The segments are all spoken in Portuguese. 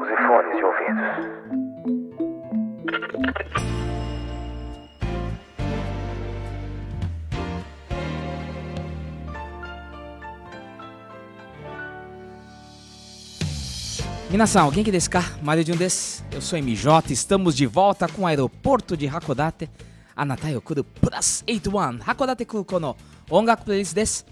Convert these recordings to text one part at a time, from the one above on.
Use fones de ouvidos. Minação, alguém que descar? Mário de um des. Eu sou MJ, estamos de volta com o aeroporto de Hakodate. Anatai okuru plus 81. Hakodate Kuru no ongaku playlist desu.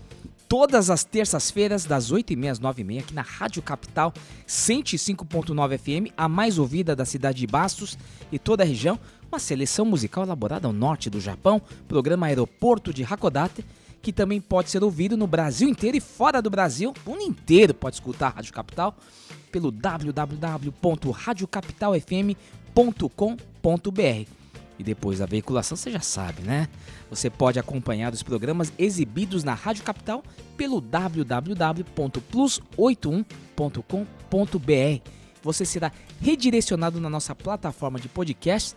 Todas as terças-feiras, das 8h30 às 9h30, aqui na Rádio Capital 105.9 FM, a mais ouvida da cidade de Bastos e toda a região. Uma seleção musical elaborada ao norte do Japão, programa Aeroporto de Hakodate, que também pode ser ouvido no Brasil inteiro e fora do Brasil. O mundo inteiro pode escutar a Rádio Capital pelo www.radiocapitalfm.com.br. E depois da veiculação, você já sabe, né? Você pode acompanhar os programas exibidos na Rádio Capital pelo www.plus81.com.br. Você será redirecionado na nossa plataforma de podcast.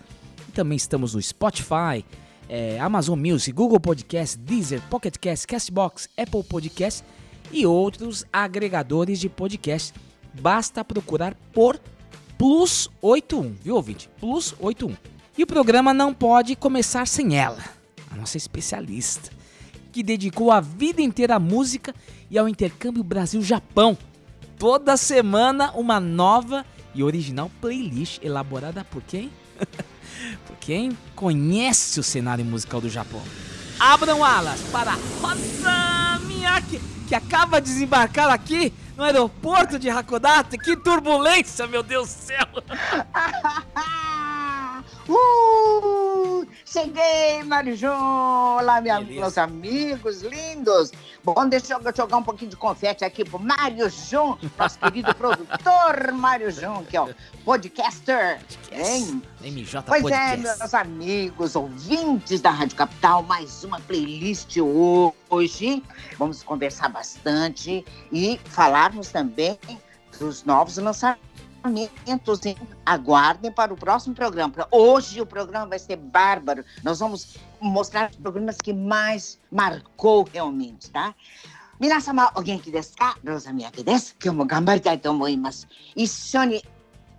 Também estamos no Spotify, eh, Amazon Music, Google Podcast, Deezer, Pocket Cast, Castbox, Apple Podcast e outros agregadores de podcast. Basta procurar por Plus 81, viu ouvinte? Plus 81. E o programa não pode começar sem ela, a nossa especialista, que dedicou a vida inteira à música e ao intercâmbio Brasil-Japão. Toda semana uma nova e original playlist elaborada por quem? por quem conhece o cenário musical do Japão. Abram alas para Rosa Miyake, que acaba de desembarcar aqui no aeroporto de Hakodate. Que turbulência, meu Deus do céu! Uh, cheguei, Beleza. meus amigos lindos! Bom, deixa eu jogar um pouquinho de confete aqui pro Mário Jun, nosso querido produtor Mário Jun, que é o podcaster. Hein? MJ Pois é, Podcast. meus amigos, ouvintes da Rádio Capital, mais uma playlist hoje. Vamos conversar bastante e falarmos também dos novos lançamentos Hein? Aguardem para o próximo programa. Hoje o programa vai ser bárbaro. Nós vamos mostrar os programas que mais marcou realmente, tá? 皆様お元気ですかローザミヤケです。今日も頑張りたいと思います。一緒に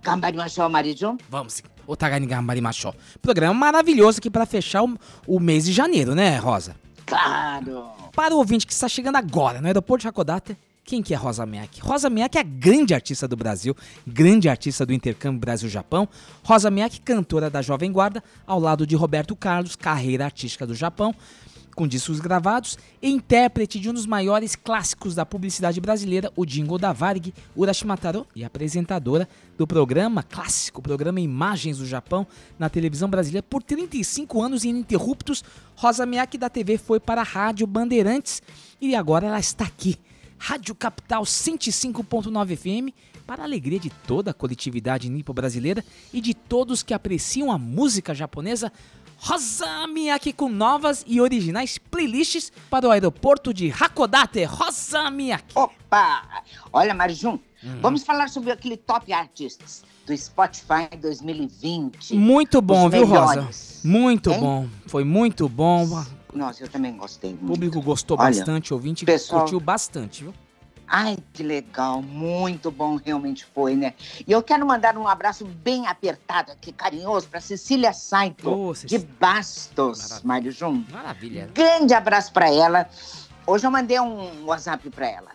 頑張りましょう、マリジョン。 Vamos sim. O Tagani Gambari Machó. Programa maravilhoso aqui para fechar o, o mês de janeiro, né, Rosa? Claro! Para o ouvinte que está chegando agora no aeroporto de Hakodate, quem que é Rosa Miyake? Rosa Miyake é a grande artista do Brasil, grande artista do intercâmbio Brasil-Japão. Rosa Miyake, cantora da Jovem Guarda, ao lado de Roberto Carlos, carreira artística do Japão, com discos gravados, e intérprete de um dos maiores clássicos da publicidade brasileira, o jingle da Varig, Urashimataro, e apresentadora do programa clássico, programa Imagens do Japão, na televisão brasileira por 35 anos ininterruptos. Rosa Miyake da TV foi para a Rádio Bandeirantes e agora ela está aqui. Rádio Capital 105.9 FM, para a alegria de toda a coletividade nipo-brasileira e de todos que apreciam a música japonesa. Rosa Miyake com novas e originais playlists para o aeroporto de Hakodate. Rosa Miyake. Opa! Olha, Marijum, vamos falar sobre aquele top artists do Spotify 2020. Muito bom, viu, Rosa? Muito Hein? bom. Foi muito bom. Nossa, eu também gostei O muito. público gostou Olha, bastante, o ouvinte pessoal- curtiu bastante, viu? Ai, que legal, muito bom realmente foi, né? E eu quero mandar um abraço bem apertado aqui, carinhoso, para Cecília Saito, de Cecília. Bastos, Maravilha. Mário Jun. Maravilha. Grande abraço para ela. Hoje eu mandei um WhatsApp para ela.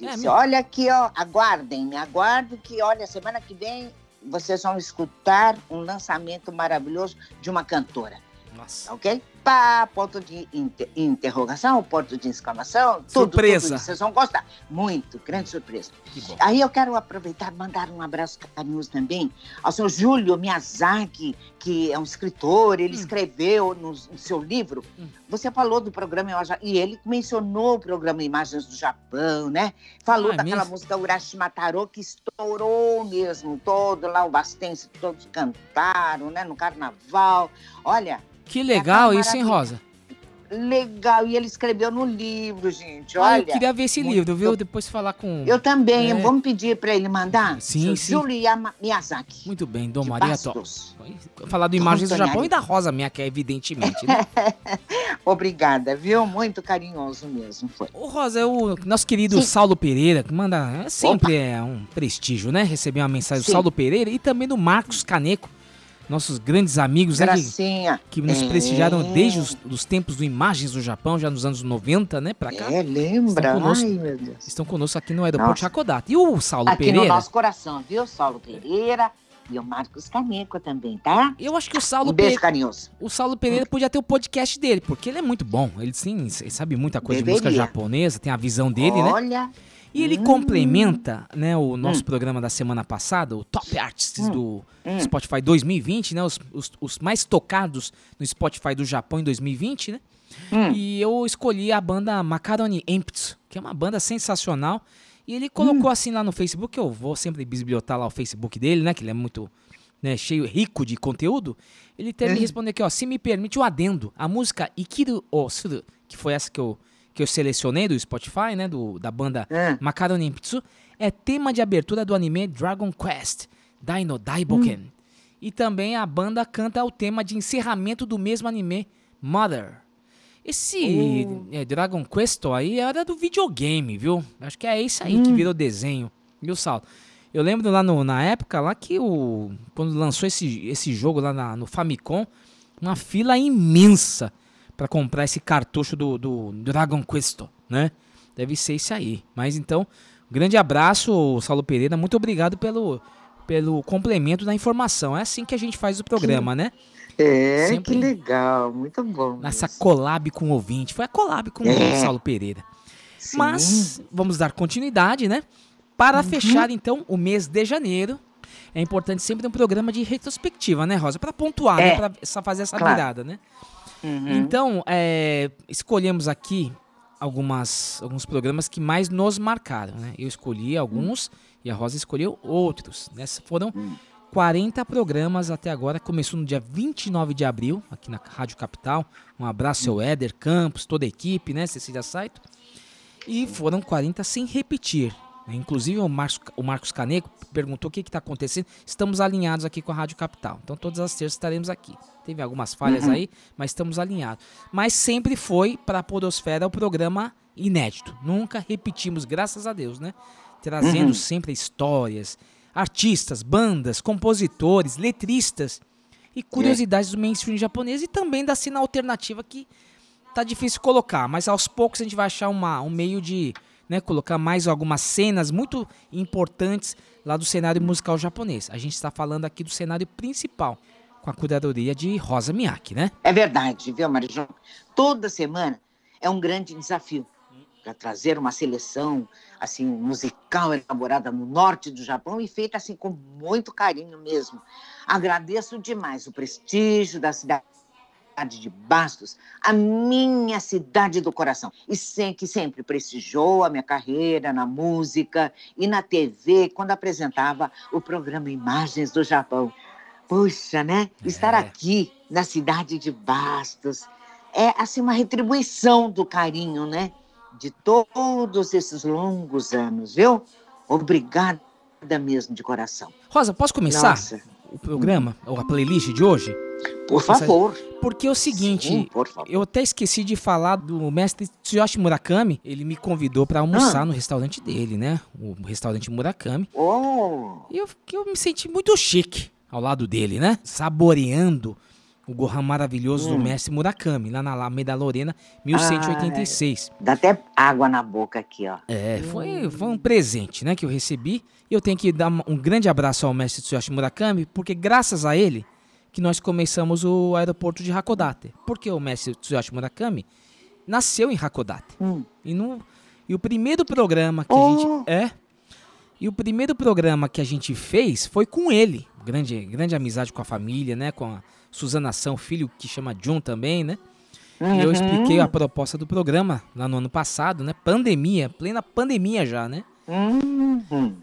É, Disse, meu- olha aqui, ó, aguardem, me aguardo que, olha, semana que vem vocês vão escutar um lançamento maravilhoso de uma cantora, Nossa. ok? Pá, ponto de inter- interrogação, ponto de exclamação, tudo, Surpresa. tudo. Vocês vão gostar. Muito, grande surpresa. Aí eu quero aproveitar e mandar um abraço carinhoso também ao senhor Júlio Miyazaki, que é um escritor, ele Hum. escreveu no, no seu livro. Hum. Você falou do programa e ele mencionou o programa Imagens do Japão, né? Falou Ah, é daquela mesmo? música Urashimataro que estourou mesmo, todo lá o Bastense, todos cantaram, né? No carnaval. Olha, Que legal isso, hein. Rosa? legal. E ele escreveu no livro, gente. Ah, Olha. eu queria ver esse muito- livro, viu? Depois falar com. Eu também, É. vamos pedir para ele mandar? Sim, sim. Júlio Miyazaki. Muito bem, Dom Maria Tó. Falar do Imagens do Japão e da Rosa minha, que é evidentemente, né? Obrigada, viu? Muito carinhoso mesmo, foi. O Rosa é o nosso querido Sim. Saulo Pereira, que manda. é, Sempre é um prestígio, né? Receber uma mensagem do Sim. Saulo Pereira e também do Marcos Caneco, nossos grandes amigos né, que, nos É. prestigiaram desde os dos tempos do Imagens do Japão, já nos anos 90, né? Pra cá. É, lembra? Estão conosco. Ai, meu Deus. Estão conosco aqui no aeroporto Nossa. Chacodata. E o Saulo Aqui Pereira. no nosso coração, viu? Saulo Pereira e o Marcos Caneco também, tá? Eu acho que o Saulo Um beijo Pereira. carinhoso. O Saulo Pereira podia ter o podcast dele, porque ele é muito bom. Ele sim, ele sabe muita coisa de música Deveria. japonesa, tem a visão dele, né? Olha, E ele Hum. complementa, né, o nosso programa da semana passada, o Top Artists do Hum. Spotify 2020, né, os, os, os mais tocados no Spotify do Japão em 2020, né? Hum. E eu escolhi a banda Macaroni Empty, que é uma banda sensacional. E ele colocou Hum. assim lá no Facebook, eu vou sempre bisbilhotar lá o Facebook dele, né, que ele é muito né, cheio, rico de conteúdo. Ele teve Hum. me responder aqui, ó, se me permite um adendo, a música Ikiru Osuru, que foi essa que eu, que eu selecionei do Spotify, né, do, da banda É. Macaroni Empty, é tema de abertura do anime Dragon Quest, Dino Daiboken. E também a banda canta o tema de encerramento do mesmo anime, Mother. Esse é, Dragon Quest aí era do videogame, viu? Acho que é isso aí que virou desenho, viu, Sal? Eu lembro lá no- na época lá que o quando lançou esse, esse jogo lá na- no Famicom, uma fila imensa pra comprar esse cartucho do, do Dragon Quest, né? Deve ser isso aí. Mas então, grande abraço, Saulo Pereira. Muito obrigado pelo, pelo complemento da informação. É assim que a gente faz o programa, né? é, Sempre- que legal, muito bom. Nessa mesmo. collab com o ouvinte. Foi a collab com É. o Saulo Pereira. Sim. Mas vamos dar continuidade, né? Para fechar então o mês de janeiro, é importante sempre ter um programa de retrospectiva, né, Rosa? Para pontuar, É. né? Para fazer essa Claro. virada, né? Uhum. Então, é, escolhemos aqui algumas, alguns programas que mais nos marcaram, né? Eu escolhi alguns e a Rosa escolheu outros. Né? Foram Hum. 40 programas até agora. Começou no dia 29 de abril, aqui na Rádio Capital. Um abraço, seu Éder Campos, toda a equipe, né? Cecília Saito. E foram 40 sem repetir. Inclusive o Marcos, o Marcos Caneco perguntou o que está acontecendo. Estamos alinhados aqui com a Rádio Capital. Então todas as terças estaremos aqui. Teve algumas falhas aí, mas estamos alinhados. Mas sempre foi para a Podosfera o programa inédito. Nunca repetimos, graças a Deus, né? Trazendo sempre histórias, artistas, bandas, compositores, letristas e curiosidades do mainstream japonês e também da cena alternativa que tá difícil colocar, mas aos poucos a gente vai achar uma, um meio de né, colocar mais algumas cenas muito importantes lá do cenário musical japonês. A gente está falando aqui do cenário principal, com a curadoria de Rosa Miyake, né? É verdade, viu, Marijão? Toda semana é um grande desafio para trazer uma seleção assim musical elaborada no norte do Japão e feita assim com muito carinho mesmo. Agradeço demais o prestígio da cidade de Bastos, a minha cidade do coração, e sem, que sempre prestigiou a minha carreira na música e na TV quando apresentava o programa Imagens do Japão. Puxa, né? Estar É. aqui na cidade de Bastos é assim uma retribuição do carinho, né? De todos esses longos anos, viu? Obrigada mesmo de coração. Rosa, posso começar? Nossa. O programa, ou a playlist de hoje? Por favor. Porque é o seguinte, Sim, eu até esqueci de falar do mestre Tsuyoshi Murakami. Ele me convidou pra almoçar Ah. no restaurante dele, né? O restaurante Murakami. Oh, E eu, eu me senti muito chique ao lado dele, né? Saboreando o Gohan maravilhoso do Hum. mestre Murakami, lá na Alameda Lorena, 1186. dá até água na boca aqui, ó. É, foi, foi um presente, né, que eu recebi. E eu tenho que dar um grande abraço ao mestre Tsuyoshi Murakami, porque graças a ele que nós começamos o aeroporto de Hakodate. Porque o mestre Tsuyoshi Murakami nasceu em Hakodate. Hum. E, no, e o primeiro programa que a Oh. gente... É. E o primeiro programa que a gente fez foi com ele. Grande, grande amizade com a família, né? Com a Suzana Ação, filho que chama Jun também, né? E eu expliquei a proposta do programa lá no ano passado, né? Pandemia, plena pandemia já, né? Hum.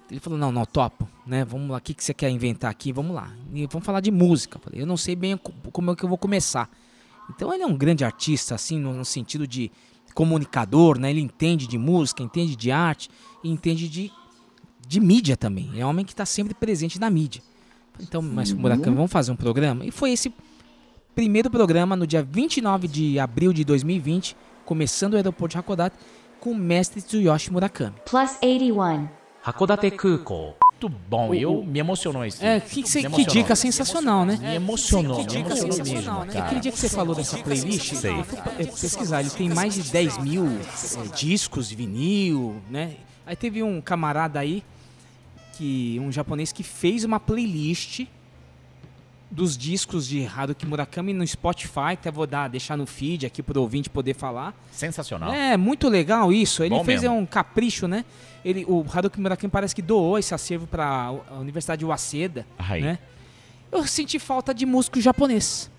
Ele falou, não, não, topo, né? Vamos lá, o que, que você quer inventar aqui? Vamos lá. E vamos falar de música. Eu Falei, eu não sei bem co- como é que eu vou começar. Então ele é um grande artista, assim, no, no sentido de comunicador, né? Ele entende de música, entende de arte e entende de, de mídia também. É um homem que está sempre presente na mídia. Então, mas Murakami, vamos fazer um programa? E foi esse primeiro programa no dia 29 de abril de 2020, começando o aeroporto de Hakodate, com o mestre Tsuyoshi Murakami. Plus 81. Hakodate Kuko. Muito bom, eu me emocionou esse. É, que, que, que dica sensacional, né? Me emocionou, Que me dica emocionou sensacional, mesmo, né? cara. Aquele dia que você falou dessa playlist, Sei. eu fui pesquisar, ele tem mais de 10 mil é, discos de vinil, né? Aí teve um camarada aí, que um japonês que fez uma playlist dos discos de Haruki Murakami no Spotify, até vou dar, deixar no feed aqui pro ouvinte poder falar. Sensacional. É, muito legal isso. Ele Bom fez mesmo. é, um capricho, né? Ele, o Haruki Murakami parece que doou esse acervo para a Universidade de Waseda, Aí. né? Eu senti falta de músico japonês.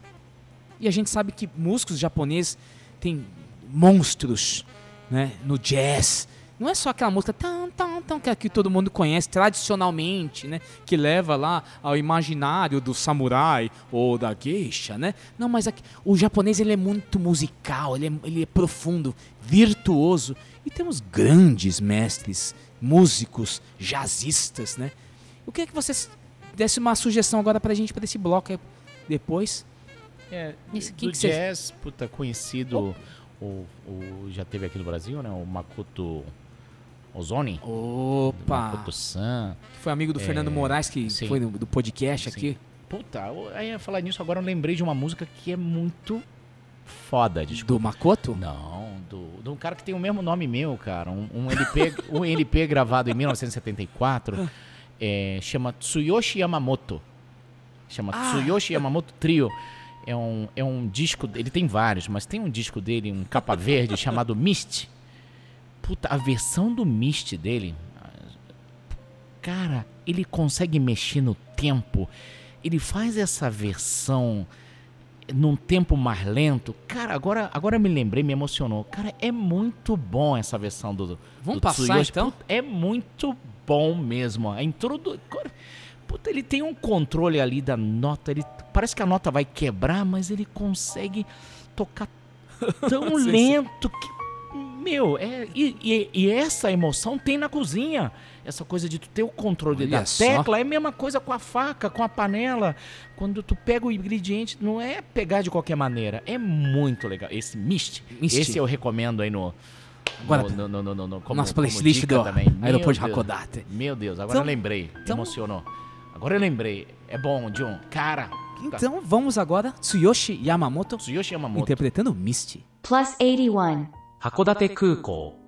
E a gente sabe que músicos japoneses têm monstros, né? No jazz. Não é só aquela música tan, tan, tan, que aqui todo mundo conhece tradicionalmente, né? Que leva lá ao imaginário do samurai ou da geisha, né? Não, mas aqui, o japonês ele é muito musical, ele é, ele é profundo, virtuoso. E temos grandes mestres, músicos, jazzistas, né? Eu queria que vocês desse uma sugestão agora pra gente, pra esse bloco depois. É, quem do que você- jazz, puta, conhecido, o, o- já teve aqui no Brasil, né? O Makoto Ozone. Opa! Makoto San. Que foi amigo do Fernando Moraes, que sim. foi do, podcast Sim. aqui. Puta, eu- aí ia falar nisso, agora eu lembrei de uma música que é muito foda, desculpa. Do Makoto? Não, do, de um cara que tem o mesmo nome meu, cara. Um, um LP, um LP gravado em 1974, é, chama Tsuyoshi Yamamoto. Chama Ah. Tsuyoshi Yamamoto Trio. É um, é um disco, ele tem vários, mas tem um disco dele, um capa verde, chamado Mist. Puta, a versão do Mist dele, cara, ele consegue mexer no tempo. Ele faz essa versão num tempo mais lento. Cara, agora, agora me lembrei, me emocionou. Cara, é muito bom essa versão do. Vamos do passar, Tsuyoshi. então? É muito bom mesmo. A introdu... Puta, ele tem um controle ali da nota. Ele... Parece que a nota vai quebrar, mas ele consegue tocar tão lento que. Meu, é, e, e- e essa emoção tem na cozinha. Essa coisa de tu ter o controle Olha da só. tecla é a mesma coisa com a faca, com a panela. Quando tu pega o ingrediente, não é pegar de qualquer maneira. É muito legal. Esse mist, Mist. esse eu recomendo aí no. Agora, no, no, no, no, no, como, nosso playlist do também. Meu aeroporto de Deus. Hakodate. Meu Deus, agora Então- eu lembrei. então- Emocionou. Agora eu lembrei. É bom, John. Cara. Então vamos agora, Tsuyoshi Yamamoto Tsuyoshi Yamamoto. interpretando Misty. Plus 81. Hakodate Kuko.「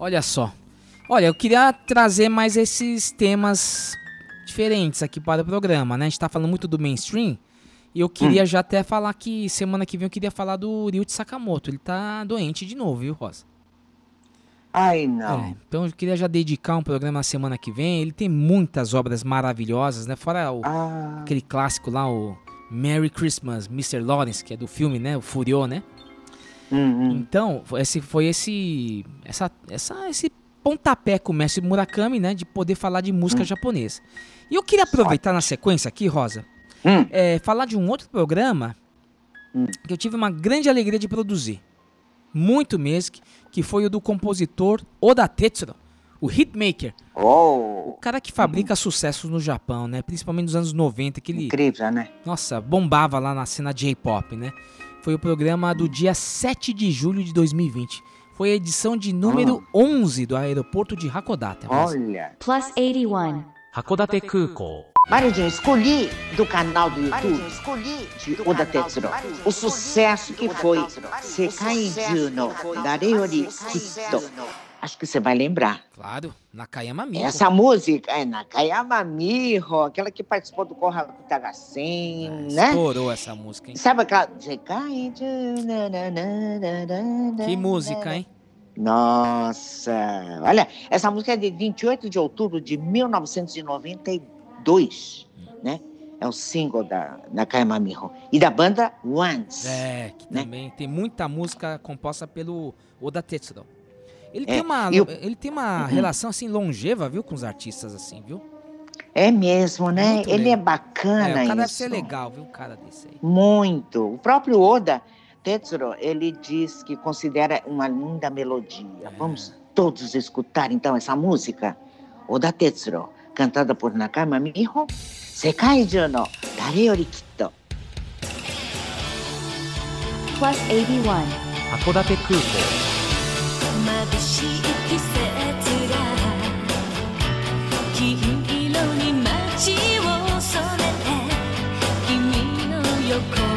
Olha só. Olha, eu queria trazer mais esses temas diferentes aqui para o programa, né? A gente tá falando muito do mainstream. E eu queria já até falar que semana que vem eu queria falar do Ryuichi Sakamoto. Ele tá doente de novo, viu, Rosa? Ai, não. É, então eu queria já dedicar um programa na semana que vem. Ele tem muitas obras maravilhosas, né? Fora o, Ah, aquele clássico lá, o Merry Christmas, Mr. Lawrence, que é do filme, né? O Furiô, né? Hum, hum. Então, esse foi esse essa, essa esse pontapé com o mestre Murakami, né, de poder falar de música japonesa. E eu queria aproveitar na sequência aqui, Rosa, Hum. é, falar de um outro programa Hum. que eu tive uma grande alegria de produzir. Muito mesmo, que- foi o do compositor Oda Tetsuro, o hitmaker, o Oh, cara que fabrica sucessos no Japão, né, principalmente nos anos 90, que ele incrível, né? nossa, bombava lá na cena J-pop, né? foi o programa do dia 7 de julho de 2020. Foi a edição de número ah. oh. 11 do aeroporto de Hakodate. Olha! Plus 81. Hakodate Kuko. Marijin, escolhi do canal do YouTube de Oda Tetsuro o sucesso que foi Sekai Juno Dareyori Kitto. Acho que você vai lembrar. Claro, Nakayama Miko. Essa música é Nakayama Miho, aquela que participou do Kohaku Tagasen, É, né? Estourou essa música, hein? Sabe aquela... Que música, hein? Nossa, olha, essa música é de 28 de outubro de 1992, né? É o single da Nakayama Miho e da banda Once. É, que Né? também tem muita música composta pelo Oda Tetsuro. Ele É, tem uma, e o- ele tem uma Uhum. relação assim longeva, viu, com os artistas assim, viu? É mesmo, né? Muito Ele legal. é bacana É, o cara isso. deve ser legal, viu, o cara desse aí. Muito. O próprio Oda Tetsuro, ele diz que considera uma linda melodia. É. Vamos todos escutar então essa música. Oda Tetsuro, cantada por Nakayama Miho, Sekaiju no Dareyori Kitto. plus 81, 函館空港 眩しい季節が金色に街を染めて君の横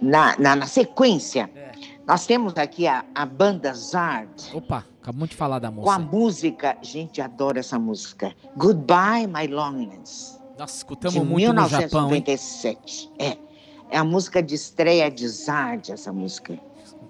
Na, na, na sequência, É. nós temos aqui a, a banda Zard. Opa, acabamos de falar da Com a música, gente, adora essa música. Goodbye, My Loneliness. Nossa, escutamos de muito no Japão, hein? 1997. É. É a música de estreia de Zard, essa música.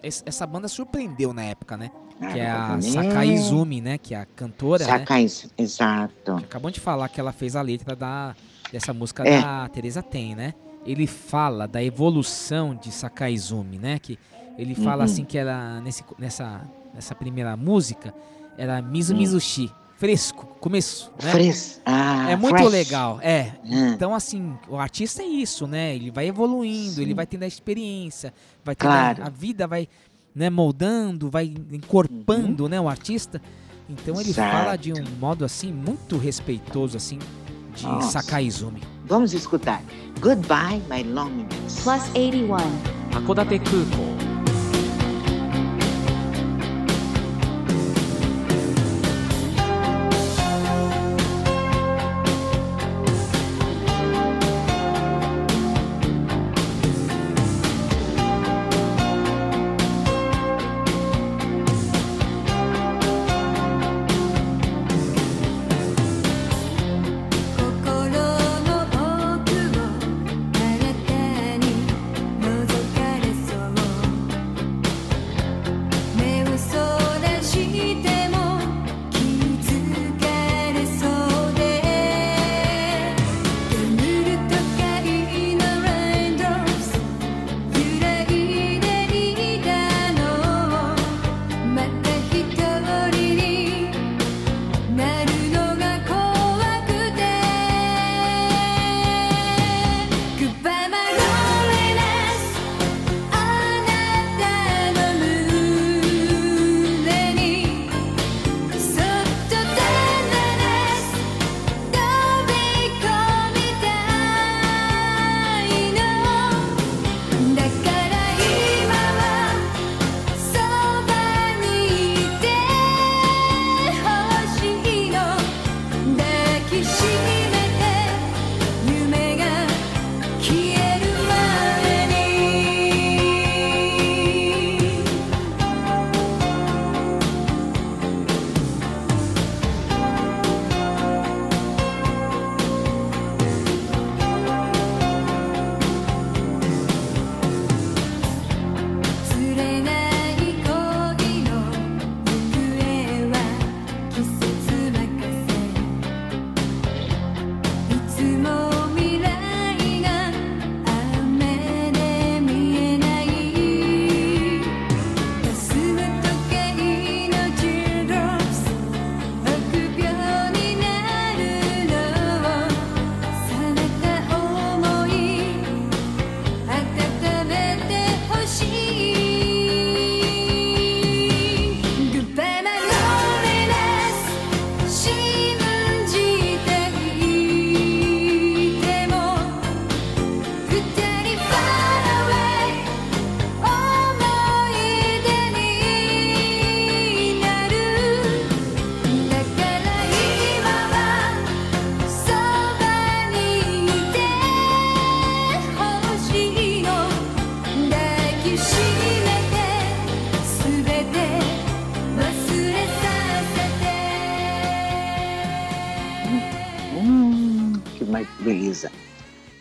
Essa banda surpreendeu na época, né? Ah, Que é a né? Sakai Izumi, né? Que é a cantora, né? Sakai, exato. Acabamos de falar que ela fez a letra da, dessa música É. da Teresa Ten, né? Ele fala da evolução de Sakai Izumi, né? Que ele fala Uhum. assim que ela, nesse, nessa, nessa primeira música, era Mizu. Mizushi, fresco, começo, né? Fres- ah, É muito fresh. legal, é. Hum. Então, assim, o artista é isso, né? Ele vai evoluindo, ele Sim. vai tendo a experiência, vai tendo Claro. a, a vida vai né, moldando, vai encorpando, né, o artista. Então ele Uhum. Certo. fala de um modo assim muito respeitoso assim de Nossa. Sakai Izumi. Vamos escutar. Goodbye, My Loneliness. plus 81, 函館空港 「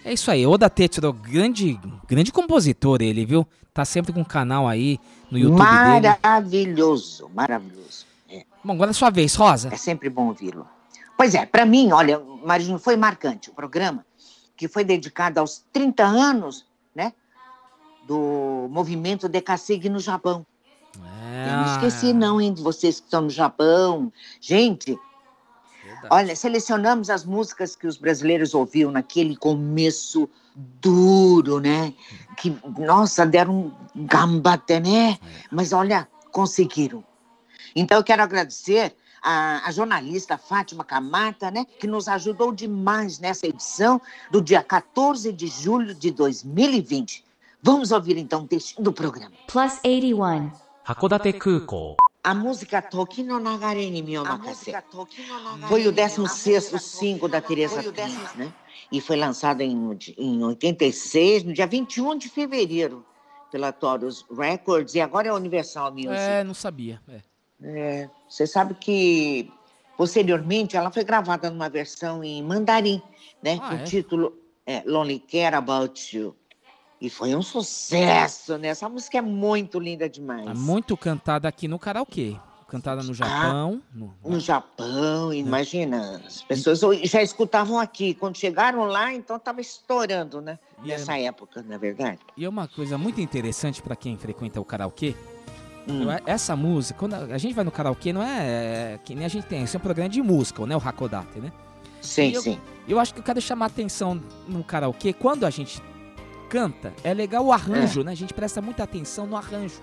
É isso aí, Oda Tetsudo, grande, grande compositor ele, viu? Tá sempre com um canal aí no YouTube dele. Maravilhoso, maravilhoso. É, Bom, agora é sua vez, Rosa. é sempre bom ouvi-lo. Pois é, para mim, olha, Marino, foi marcante o programa, que foi dedicado aos 30 anos, né, do movimento Decasig no Japão. É, Eu não esqueci não, hein, de vocês que estão no Japão. Gente, Olha, selecionamos as músicas que os brasileiros ouviam naquele começo duro, né? Uhum. Que, nossa, deram um gambate, né? É. Mas olha, conseguiram. Então eu quero agradecer a, a, jornalista Fátima Camata, né, que nos ajudou demais nessa edição do dia 14 de julho de 2020. Vamos ouvir então o texto do programa. Plus 81. Hakodate Kukou. A música Toki no Nagare ni mi Omakase foi o 16º single da Teresa Pires, né? E foi lançado em, em 86, no dia 21 de fevereiro, pela Taurus Records, e agora é Universal Music. É, não sabia. é. É, você sabe que, posteriormente, ela foi gravada numa versão em mandarim, né? Ah, com é? o título é, Lonely Care About You. E foi um sucesso, né? Essa música é muito linda demais. É muito cantada aqui no karaokê. Cantada no Japão. no- No Japão, imagina, as pessoas já escutavam aqui. Quando chegaram lá, então estava estourando, né? E é- Nessa época, na é verdade. E é uma coisa muito interessante pra quem frequenta o karaokê. Hum. Essa música, quando a gente vai no karaokê, não é, é que nem a gente tem. Isso é um programa de música, né? O Hakodate, né? Sim, eu- sim. Eu acho que eu quero chamar a atenção no karaokê, quando a gente canta, é legal o arranjo, né? A gente presta muita atenção no arranjo.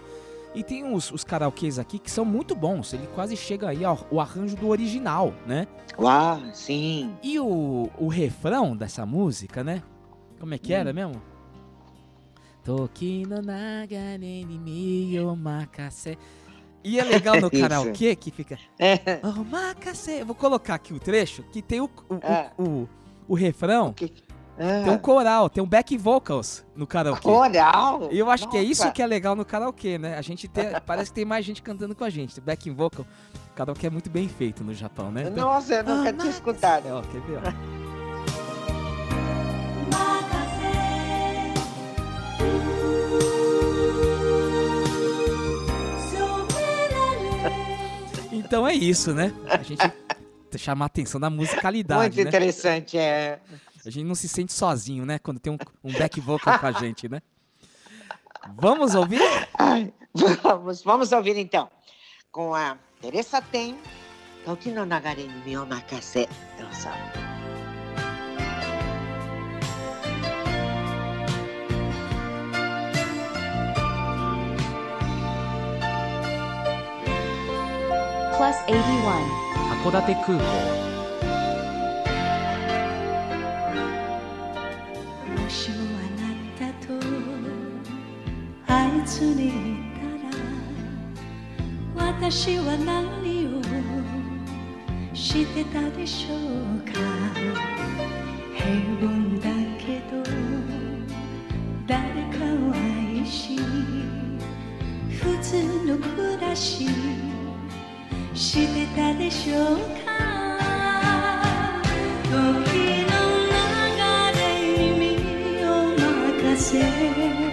E tem os, os karaokês aqui que são muito bons, ele quase chega aí ao o arranjo do original, né? Uau, sim. E o, o refrão dessa música, né? Como é que era Hum. mesmo? Toki no nagare ni mi omakase. E é legal no karaokê que fica É. Omakase. Eu vou colocar aqui o trecho que tem o, o, É. o, o, o refrão, Que- tem um Ah, coral, tem um back vocals no karaokê. coral. E eu acho que é isso Nossa. que é legal no karaokê, né? A gente tem, parece que tem mais gente cantando com a gente. Back vocal, o karaokê é muito bem feito no Japão, né? Então- Nossa, eu nunca Ah, tinha escutado. É, ó, quer ver, ó. Então é isso, né? A gente chamar a atenção da musicalidade, Muito né? interessante, é. A gente não se sente sozinho, né? Quando tem um, um back vocal com a gente, né? Vamos ouvir? Ai, vamos, vamos ouvir então. Com a Teresa Tem, Toki no Nagare ni mi Omakase. Nossa. Plus 81. 函館空港もしもあなたとあいつにいたら私は何をしてたでしょうか。平凡だけど誰かを愛し普通の暮らし。してたでしょうか？時の流れに身を任せ。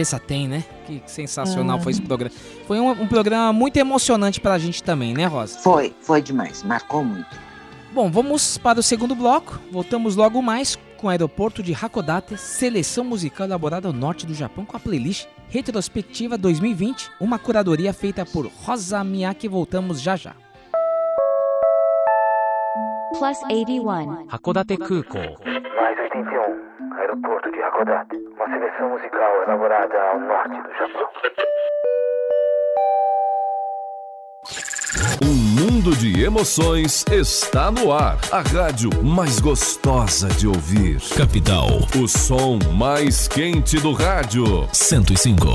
Teresa tem, né? Que sensacional foi esse programa. Foi um, um programa muito emocionante pra gente também, né, Rosa? Foi, foi demais, marcou muito. Bom, vamos para o segundo bloco. Voltamos logo mais com o aeroporto de Hakodate, seleção musical elaborada ao norte do Japão com a playlist Retrospectiva 2020, uma curadoria feita por Rosa Miyake. Voltamos já já Plus 81. 函館空港 Mais 81, aeroporto de Hakodate. Uma seleção musical elaborada ao norte do Japão. Um mundo de emoções está no ar. A rádio mais gostosa de ouvir. Capital. O som mais quente do rádio. 105.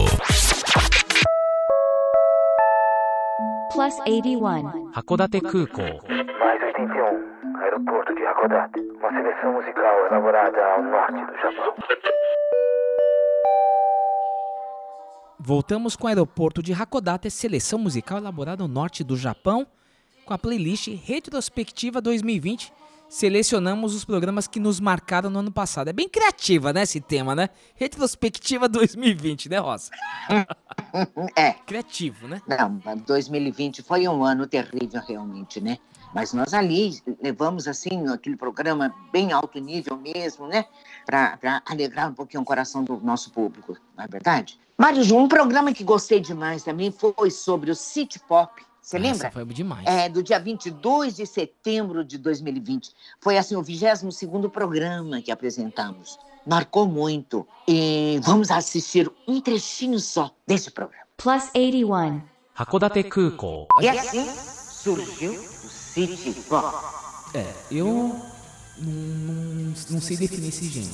Plus 81. 函館空港 Mais 81, aeroporto de Hakodate. Uma seleção musical elaborada ao norte do Japão. Voltamos com o aeroporto de Hakodate, seleção musical elaborada ao norte do Japão, com a playlist Retrospectiva 2020. Selecionamos os programas que nos marcaram no ano passado. É bem criativa, né, esse tema, né? Retrospectiva 2020, né, Rosa? É, Criativo, né? não, 2020 foi um ano terrível realmente, né? Mas nós ali levamos, assim, aquele programa bem alto nível mesmo, né? Para alegrar um pouquinho o coração do nosso público, não é verdade? Mário João, um programa que gostei demais também foi sobre o City Pop. Você lembra? Foi demais. É, do dia 22 de setembro de 2020. Foi, assim, o 22º programa que apresentamos. Marcou muito. E vamos assistir um trechinho só desse programa. Plus 81. Hakodate Kuko. E assim surgiu City Pop. É, eu não, não, não sei definir esse gênero.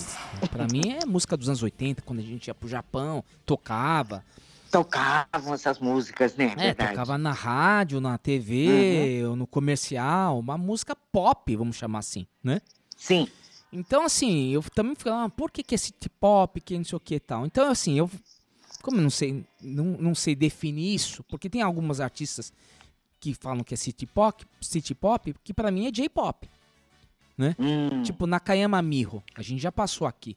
Pra mim é música dos anos 80, quando a gente ia pro Japão, tocava. Tocavam essas músicas, né? É, Verdade. tocava na rádio, na TV, ou no comercial, uma música pop, vamos chamar assim, né? Sim. Então, assim, eu também falava, ah, por que, que é city pop, que não sei o que e tal. Então, assim, eu, como eu não sei, não, não sei definir isso, porque tem algumas artistas que falam que é city pop, city pop que pra mim é J-pop, né? Hum, Tipo Nakayama Miho, a gente já passou aqui.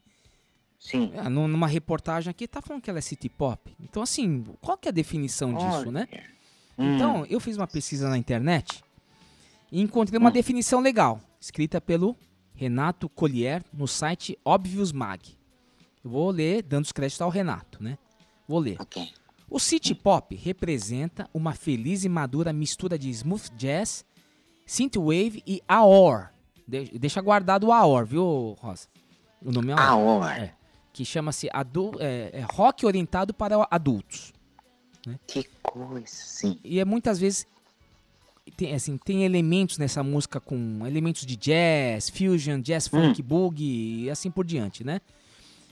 sim. É, nu- numa reportagem aqui tá falando que ela é city pop. Então, assim, qual que é a definição disso, né? Hum, Então, eu fiz uma pesquisa na internet e encontrei uma Hum. definição legal, escrita pelo Renato Collier no site Obvious Mag. Eu vou ler dando os créditos ao Renato, né? Vou ler. ok. O City Pop representa uma feliz e madura mistura de smooth jazz, synthwave e AOR. De- deixa guardado o AOR, viu, Rosa? O nome é AOR. É, que chama-se é, é rock orientado para adultos. Que coisa, sim. E é muitas vezes tem, assim, tem elementos nessa música com elementos de jazz, fusion, jazz funk, boogie e assim por diante, né?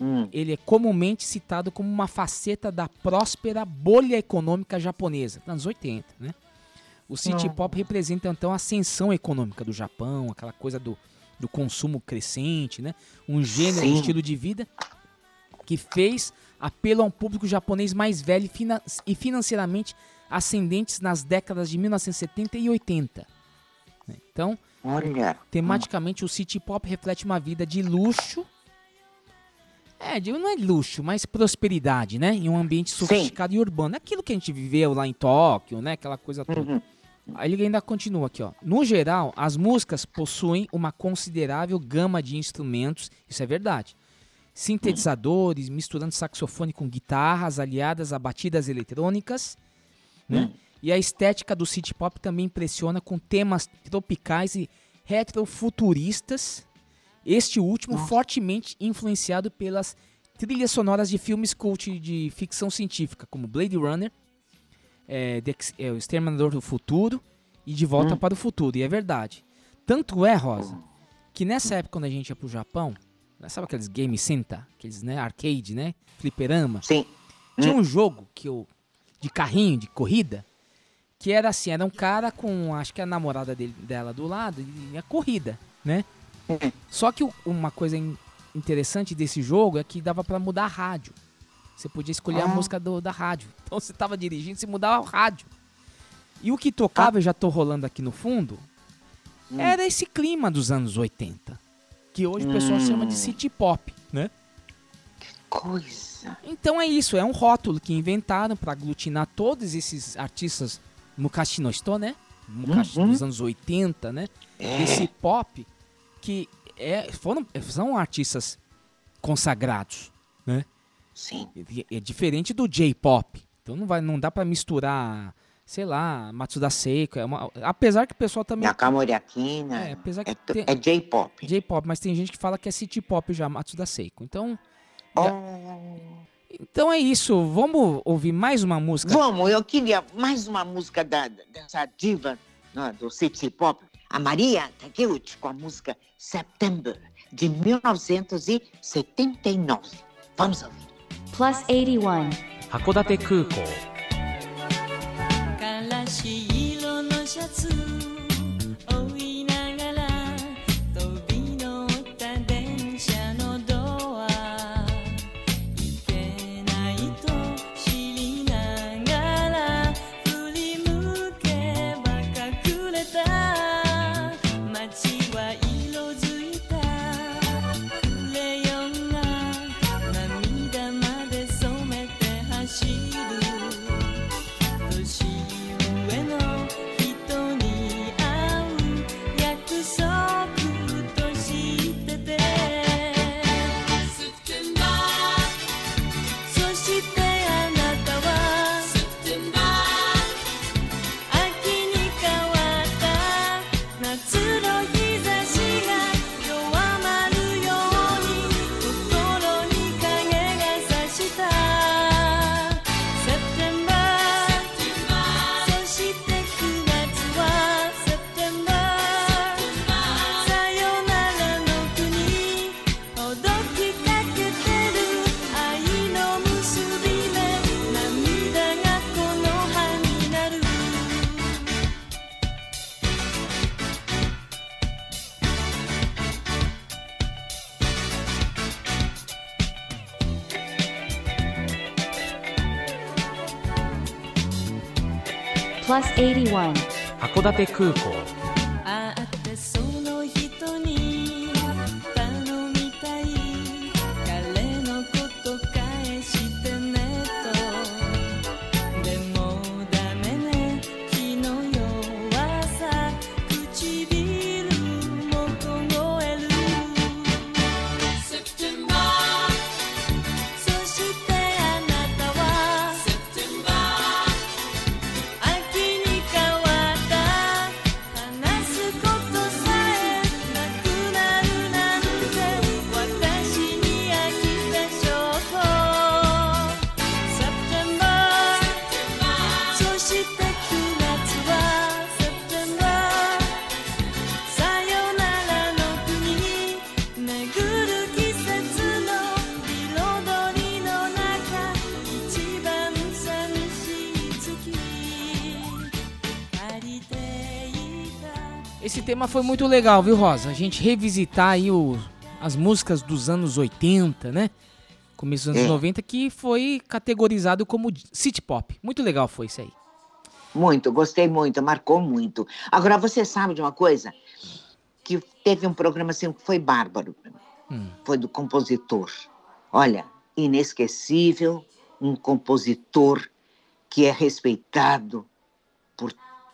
Hum, Ele é comumente citado como uma faceta da próspera bolha econômica japonesa, anos 80, né? O city pop representa então a ascensão econômica do Japão, aquela coisa do, do consumo crescente, né? Um gênero, um estilo de vida que fez apelo a um público japonês mais velho e e financeiramente ascendentes nas décadas de 1970 e 80. né? Então, olha. tematicamente, o city pop reflete uma vida de luxo. É, não é luxo, mas prosperidade, né? Em um ambiente sofisticado e urbano. Aquilo que a gente viveu lá em Tóquio, né? Aquela coisa toda. Uhum. Aí ele ainda continua aqui, ó. No geral, as músicas possuem uma considerável gama de instrumentos, isso é verdade. Sintetizadores, misturando saxofone com guitarras, aliadas a batidas eletrônicas, né? E a estética do city pop também impressiona com temas tropicais e retrofuturistas. Este último fortemente influenciado pelas trilhas sonoras de filmes cult de ficção científica, como Blade Runner, é, é, O Exterminador do Futuro e De Volta para o Futuro. E é verdade. Tanto é, Rosa, que nessa época quando a gente ia pro Japão, né, sabe aqueles game center, aqueles né, arcade, né, fliperama? Sim. Tinha um jogo que eu de carrinho, de corrida, Que era assim, era um cara com, acho que a namorada dele, dela do lado, e a corrida, né? Só que uma coisa in- interessante desse jogo é que dava pra mudar a rádio. Você podia escolher a Ah. música do- da rádio. Então você tava dirigindo, você mudava o rádio. E o que tocava, eu já tô rolando aqui no fundo, era esse clima dos anos 80. Que hoje o pessoal Hum. chama de city pop, né? Coisa. Então é isso, é um rótulo que inventaram pra aglutinar todos esses artistas no Hito, né? Mukashi Uhum. dos anos 80, né? É. Esse pop que é, foram, são artistas consagrados, né? Sim. É diferente do J-pop. Então não vai, não dá pra misturar, sei lá, Matsuda Seiko, é uma, apesar que o pessoal também Nakamori Akina. É, apesar que é, tu- tem- é J-pop. J-pop, mas tem gente que fala que é city pop já, Matsuda Seiko. Então, já- então é isso. Vamos ouvir mais uma música. Vamos, eu queria mais uma música da, dessa diva né, do city pop, a Maria Takeuchi, com a música September, de 1979. Vamos ouvir. Plus 81. 函館 Plus 81. 函館空港 Esse tema foi muito legal, viu, Rosa? A gente revisitar aí o- as músicas dos anos 80, né? Começo dos anos É. 90, que foi categorizado como city pop. Muito legal foi isso aí. Muito, gostei muito, marcou muito. Agora, você sabe de uma coisa? Que teve um programa assim que foi bárbaro. Hum. Foi do compositor. Olha, inesquecível, um compositor que é respeitado por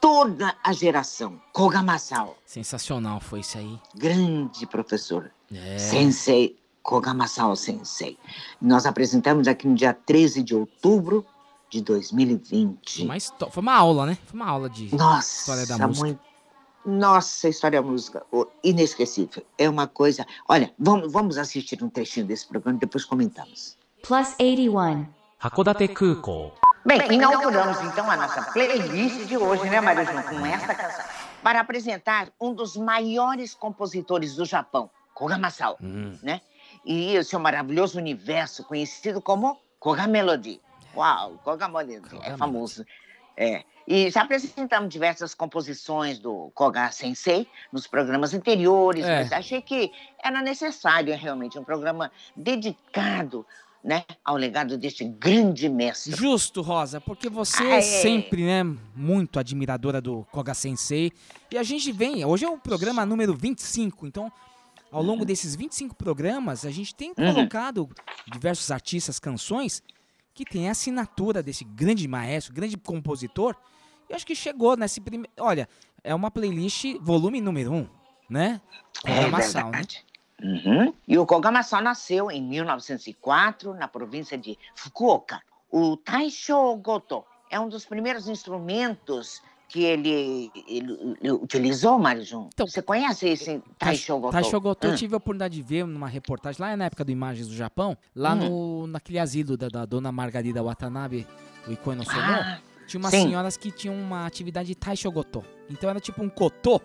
toda a geração. Kogamasa. Sensacional foi isso aí. Grande professor. É. Sensei Kogamasa Sensei. Nós apresentamos aqui no dia 13 de outubro de 2020. Uma foi uma aula, né? Foi uma aula de Nossa, história da música. Muito... Nossa, história da música, inesquecível. É uma coisa. Olha, vamos, vamos assistir um trechinho desse programa e depois comentamos. Plus 81. Hakodate Kukou. Bem, inauguramos então a nossa playlist de hoje, né, Maria João, com esta canção. Para apresentar um dos maiores compositores do Japão, Koga Masao, né? E o seu maravilhoso universo conhecido como Koga Melody. Uau, Koga Melody, é famoso. É. E já apresentamos diversas composições do Koga Sensei nos programas anteriores, É. mas achei que era necessário realmente um programa dedicado né, ao legado deste grande mestre. Justo, Rosa, porque você é é. sempre, né, muito admiradora do Koga Sensei. E a gente vem, hoje é o programa número 25, então ao longo desses 25 programas, a gente tem Uhum. colocado diversos artistas, canções que tem a assinatura desse grande maestro, grande compositor. E acho que chegou nesse primeiro, olha, é uma playlist volume número 1, né? É Programação, né? Uhum. E o Kogamasao nasceu em 1904 na província de Fukuoka. O Taisho Goto é um dos primeiros instrumentos que ele, ele- ele utilizou, Marijun. Você conhece esse Taisho Goto? Taisho Goto, eu Hum. tive a oportunidade de ver numa reportagem lá na época do Imagens do Japão, lá Hum. no, naquele asilo da, da dona Margarida Watanabe, o Ikoi no Sono, Ah, tinha umas sim. senhoras que tinham uma atividade de Taisho Goto. Então era tipo um kotô,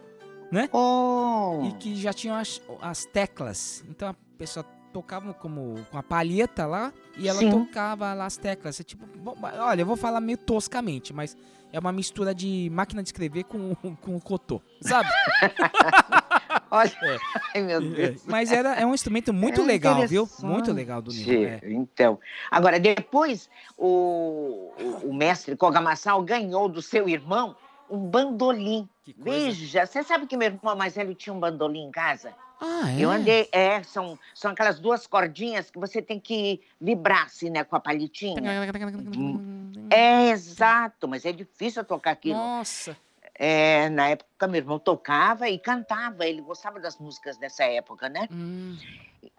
né? Oh. E que já tinham as, as teclas. Então a pessoa tocava como com a palheta lá e ela Sim. tocava lá as teclas. É tipo, bom, olha, eu vou falar meio toscamente, mas é uma mistura de máquina de escrever com, com o kotô, sabe? Olha, É. ai meu Deus. Mas era, é um instrumento muito É legal, viu? Muito legal do Nilo. É. Então, agora depois o, o, mestre Kogamasao ganhou do seu irmão um bandolim. Veja, você sabe que meu irmão mais velho tinha um bandolim em casa? Ah, é? Eu andei, é, são, são aquelas duas cordinhas que você tem que vibrar assim, né, com a palitinha. É exato, mas é difícil tocar aquilo. Nossa. É, na época, meu irmão tocava e cantava, ele gostava das músicas dessa época, né? Hum.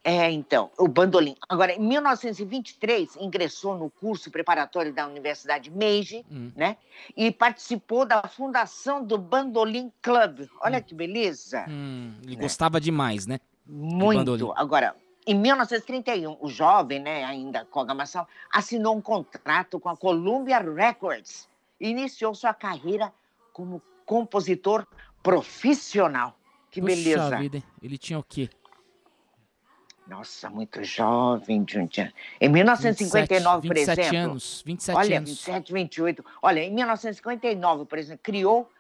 É, então, o bandolim. Agora, em 1923, ingressou no curso preparatório da Universidade Meiji, Hum. né? E participou da fundação do Bandolim Club. Olha que beleza! Hum, ele É. gostava demais, né? Muito. Agora, em 1931, o jovem, né, ainda Kogamasao, assinou um contrato com a Columbia Records e iniciou sua carreira como compositor profissional. Que Puxa beleza! vida, ele tinha o quê? Nossa, muito jovem, Jundian. Em 1959, 27, por 27 exemplo. anos, 27 olha, anos. 27, 28. Olha, em 1959, por exemplo, criou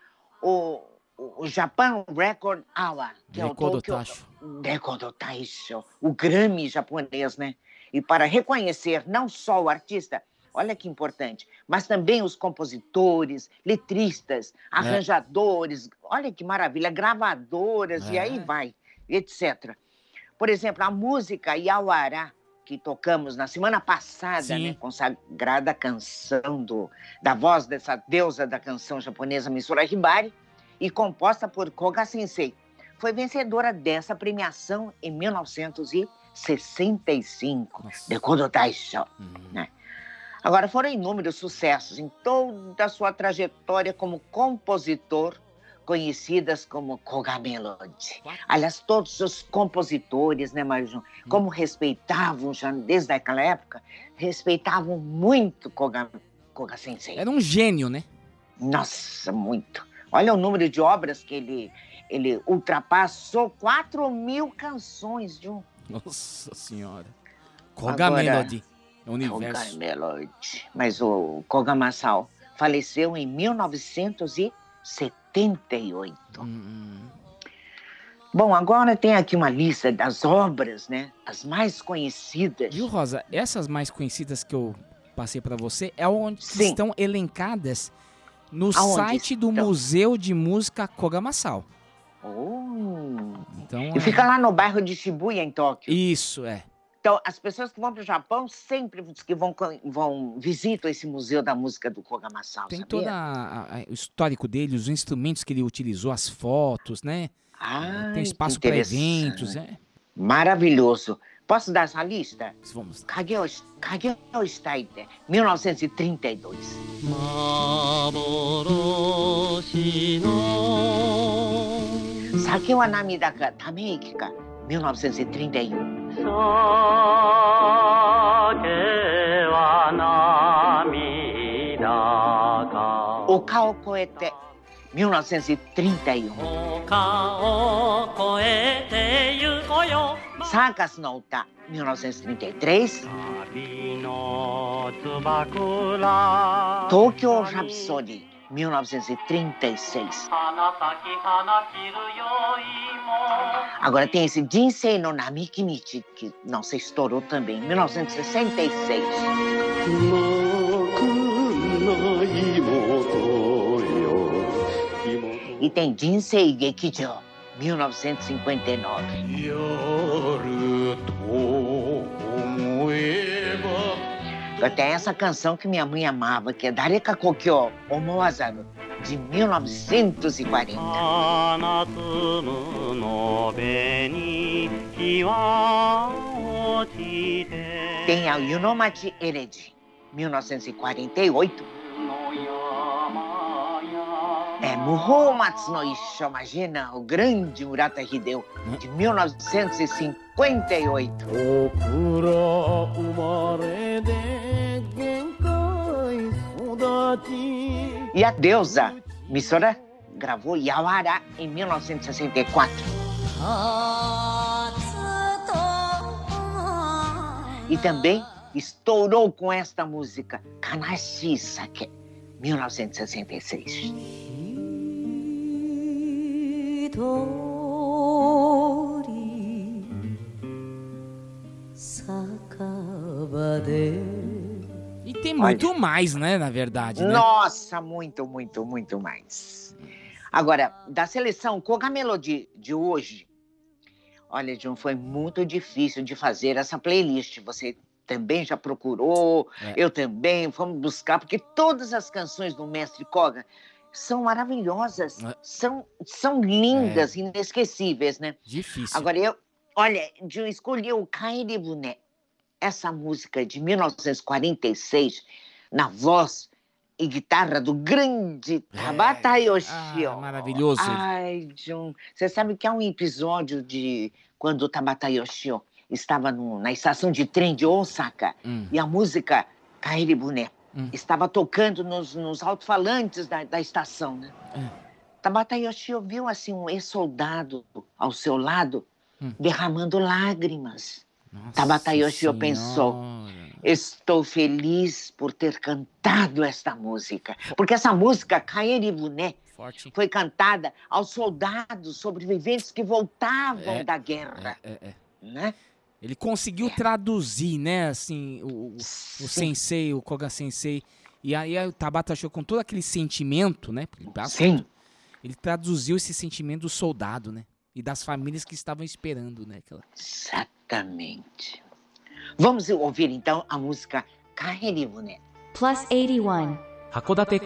o, o, Japan Record Hour, que é o Tokyo Tacho. Record Taisho, o Grammy japonês, né? E para reconhecer não só o artista, olha que importante, mas também os compositores, letristas, É. arranjadores, olha que maravilha, gravadoras, e aí É. vai, etc. Por exemplo, a música Yawara, que tocamos na semana passada, né, consagrada canção do, da voz dessa deusa da canção japonesa Misura Hibari, e composta por Koga Sensei. Foi vencedora dessa premiação em 1965, de Kodo Taisho. né? Agora, foram inúmeros sucessos em toda a sua trajetória como compositor, conhecidas como Koga Melody. Aliás, todos os compositores, né, Marjun, como respeitavam já desde aquela época, respeitavam muito Koga, Koga Sensei. Era um gênio, né? Nossa, muito. Olha o número de obras que ele, ele ultrapassou 4 mil canções de um. Nossa senhora. Koga Agora- Melody. Koga Universo. Melody. Mas o Koga Masao faleceu em 1978. Hum, Bom, agora tem aqui uma lista das obras, né? As mais conhecidas. Viu, Rosa? Essas mais conhecidas que eu passei pra você é onde Sim. estão elencadas no Aonde site do estão? Museu de Música Kogamasao. Oh. Então, E é- fica lá no bairro de Shibuya, em Tóquio. Isso, é. Então, as pessoas que vão para o Japão sempre que vão, vão visitam esse museu da música do Kogamasa. Tem todo o histórico dele, os instrumentos que ele utilizou, as fotos, né? Ah, Tem espaço para eventos, é. Maravilhoso. Posso dar essa lista? Vamos. Kageo, Kageo Staite, 1932. Sakeo Namida ka Tameiki ka, 1931. 丘を越えて妙な先生ってたよ丘を越えてゆこうよ。サーカスの歌三浦先生見て東京ラプソディ 1936. Agora tem esse Jinsei no Namikimichi, que nossa, estourou também, 1966. E tem Jinsei Gekijo, 1959. Até essa canção que minha mãe amava, que é Dareka Kokyo Omowazaru, de 1940. Tem a Yunomachi Eredi, 1948. É Muhou Matsu no Isho, imagina, o grande Murata Hideo, de 1958. E a deusa Misora gravou Yawara em 1964. E também estourou com esta música, Kanashi Sake, 1966. E tem muito mais, né, na verdade, né? Nossa, muito, muito, muito mais. Agora, da seleção Koga Melody de hoje, olha, John, foi muito difícil de fazer essa playlist. Você também já procurou, É. eu também, fomos buscar, porque todas as canções do Mestre Koga são maravilhosas, É. são, são lindas, inesquecíveis, né? Difícil. Agora, eu, olha, eu escolhi o Kairi Buné, essa música de 1946, na voz e guitarra do grande Tabata Yoshio. Ah, maravilhoso. Ai, John, você sabe que há um episódio de quando o Tabata Yoshio estava no- na estação de trem de Osaka Hum. e a música Kairi Buné Hum. estava tocando nos, nos alto-falantes da, da estação, né? Hum. Tabata Yoshio viu assim um ex-soldado ao seu lado Hum. derramando lágrimas. Nossa Tabata Yoshio pensou, Senhora. estou feliz por ter cantado esta música. Porque essa música, Kairi Buné, Forte. foi cantada aos soldados sobreviventes que voltavam É. da guerra, É, é, é. né? Ele conseguiu traduzir, né, assim, o, o, sensei, o Koga sensei. E aí o Tabata achou com todo aquele sentimento, né? Sim. Ele traduziu esse sentimento do soldado, né? E das famílias que estavam esperando, né? Aquela... Exatamente. Vamos ouvir então a música Kairi Buné. Plus 81. 函館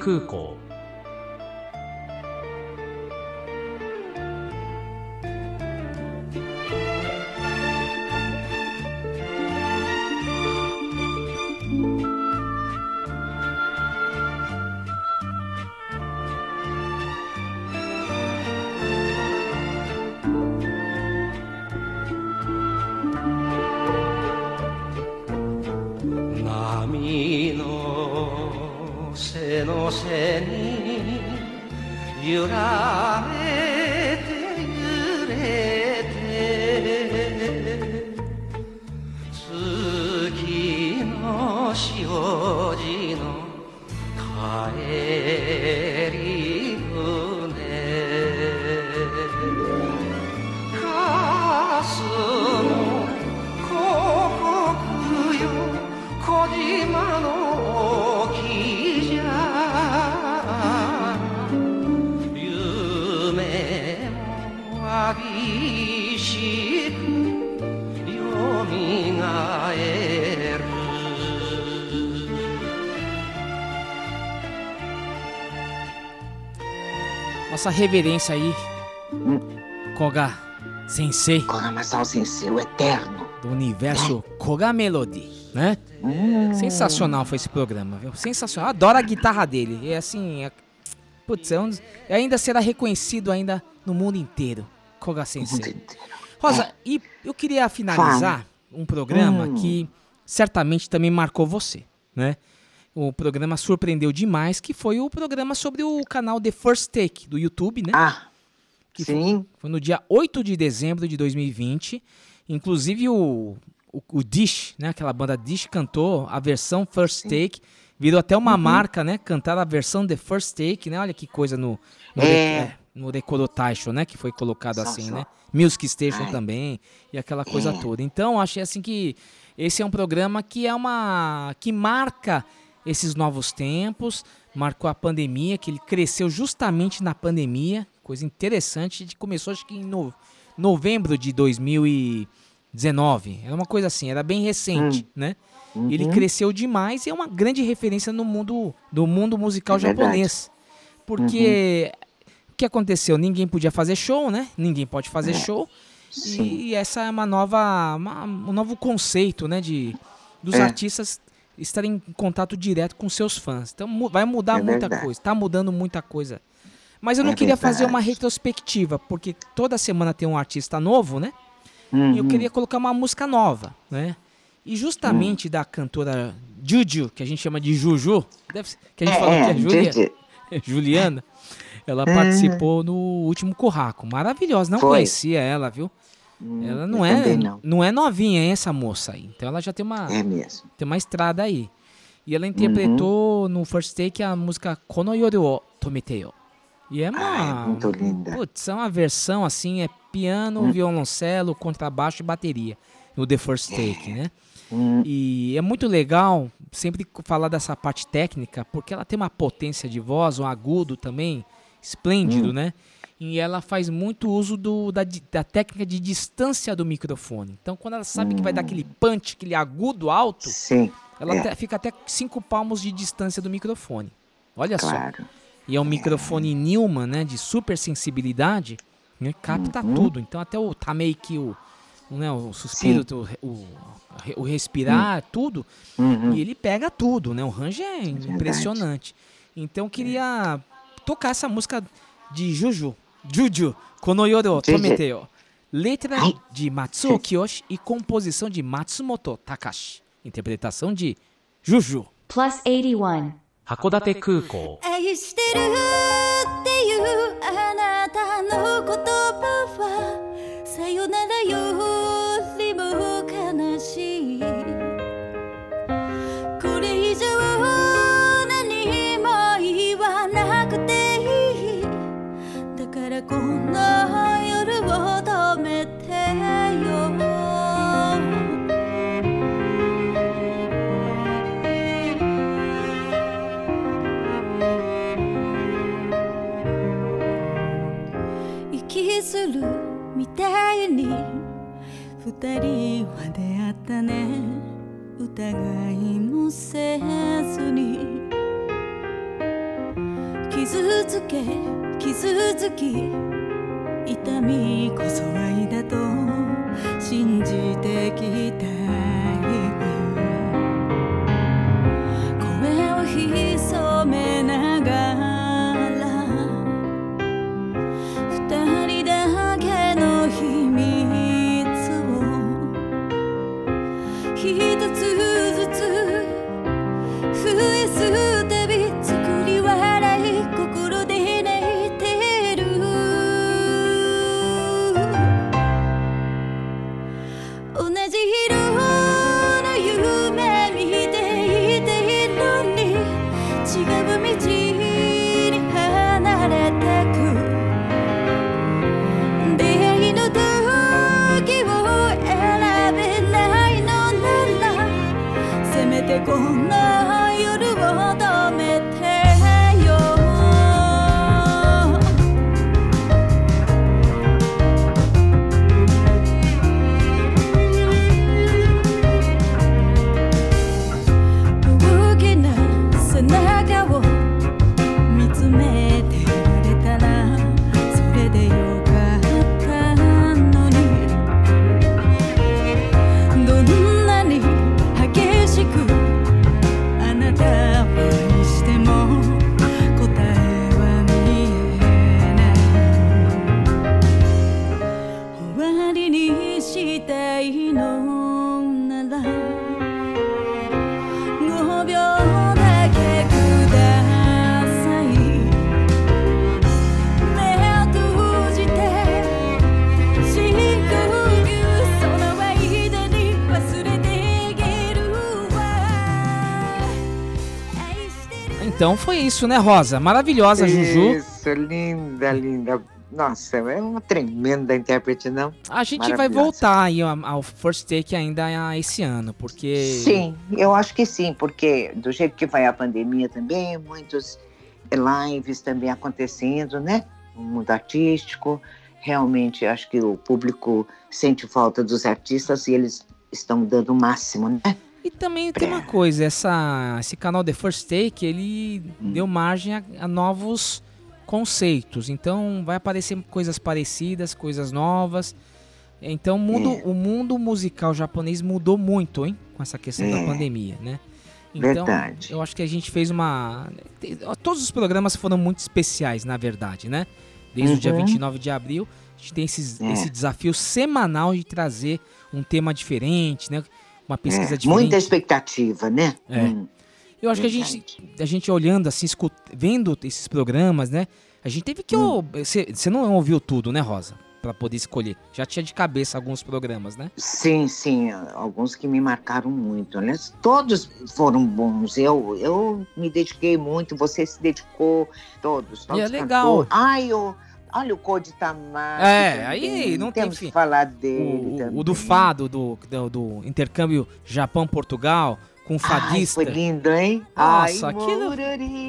reverência aí, Koga Sensei, Koga Masao Sensei, o eterno. do universo Koga Melody, né? Hum. Sensacional foi esse programa, viu? Sensacional. Adoro a guitarra dele. É assim, é... putz, é um ainda será reconhecido ainda no mundo inteiro. Koga Sensei. Rosa, e eu queria finalizar um programa Hum. que certamente também marcou você, né? O programa surpreendeu demais, que foi o programa sobre o canal The First Take do YouTube, né? Ah, Que sim. Foi no dia 8 de dezembro de 2020. Inclusive o, o, o Dish, né? Aquela banda Dish cantou a versão First Take. Virou até uma Uhum. marca, né? Cantar a versão The First Take, né? Olha que coisa no, no, É. é, no né? Que foi colocado Só, assim, só. né? Music Station Ai. também. E aquela coisa É. toda. Então, achei assim que esse é um programa que é uma. que marca esses novos tempos, marcou a pandemia, que ele cresceu justamente na pandemia, coisa interessante, de começou acho que em no- novembro de 2019, era uma coisa assim, era bem recente, né? Ele Uhum. cresceu demais e é uma grande referência no mundo do mundo musical É japonês. Porque o que aconteceu? Ninguém podia fazer show, né? Ninguém pode fazer É. show. Sim. E essa é uma nova, uma- um novo conceito, né, de dos É. artistas estarem em contato direto com seus fãs. Então vai mudar É muita verdade. coisa, tá mudando muita coisa. Mas eu não É queria fazer uma verdade. retrospectiva, porque toda semana tem um artista novo, né? E eu Uhum. queria colocar uma música nova, né? E justamente Hum. da cantora Juju, que a gente chama de Juju, deve ser- que a gente É, fala que é é, Julia. Juliana, ela Uhum. participou no último Curraco. Maravilhosa, não Foi. conhecia ela, viu? Ela não é, não. não é novinha, hein, essa moça aí. Então ela já tem uma, É mesmo. tem uma estrada aí. E ela interpretou Uhum. no First Take a música Kono Yoru o Tometeo. E é uma. Ai, muito linda. Putz, é uma versão assim: é piano, Hum. violoncelo, contrabaixo e bateria. No The First Take, né? Hum. E é muito legal sempre falar dessa parte técnica, porque ela tem uma potência de voz, um agudo também, esplêndido, Hum. né? E ela faz muito uso do, da, da técnica de distância do microfone. Então, quando ela sabe que vai dar aquele punch, aquele agudo alto, Hum. Sim. ela é, até- fica até cinco palmos de distância do microfone. Olha só. claro. E é um microfone Newman, né, de super sensibilidade, né, capta tudo. Então até o tameiki, o, o, né, o suspiro, o, o, o respirar, tudo, Uhum. e ele pega tudo, né? O range é impressionante. Então eu queria tocar essa música de Juju, Juju, Konoyoro Juju. Tometeo. Letra Ai. de Matsuo Kiyoshi e composição de Matsumoto Takashi. Interpretação de Juju. Plus 81. 函館空港愛してるっていうあなたの言葉は ね疑いもせずに。傷つけ傷つき痛みこそ愛だと信じてきた。过 Então foi isso, né, Rosa? Maravilhosa, Juju. Isso, linda, linda. Nossa, é uma tremenda intérprete, não? A gente vai voltar aí ao ao First Take ainda esse ano, porque. Sim, eu acho que sim, porque do jeito que vai a pandemia também, muitos lives também acontecendo, né? No mundo artístico. Realmente, acho que o público sente falta dos artistas e eles estão dando o máximo, né? E também tem uma coisa, essa, esse canal The First Take, ele Hum. deu margem a, a novos conceitos. Então vai aparecer coisas parecidas, coisas novas. Então o mundo, É. o mundo musical japonês mudou muito, hein? Com essa questão da É. pandemia, né? Então, Verdade. eu acho que a gente fez uma. Todos os programas foram muito especiais, na verdade, né? Desde o dia Uhum. 29 de abril, a gente tem esses- É. esse desafio semanal de trazer um tema diferente, né? Uma pesquisa É, diferente. Muita expectativa, né? É. Hum. Eu acho que a gente, a gente olhando assim, escut- vendo esses programas, né? A gente teve que. Hum. Você você não ouviu tudo, né, Rosa? Pra poder escolher. Já tinha de cabeça alguns programas, né? Sim, sim, alguns que me marcaram muito, né? Todos foram bons. Eu, eu me dediquei muito, você se dedicou, todos. todos E é legal. cantores. Ai, o, olha o Code Tamar. É, aí não tem Temos fim. que falar dele O, o do fado, do, do, do intercâmbio Japão-Portugal, com o Ai, fadista. foi lindo, hein? Nossa, Ai, aquilo.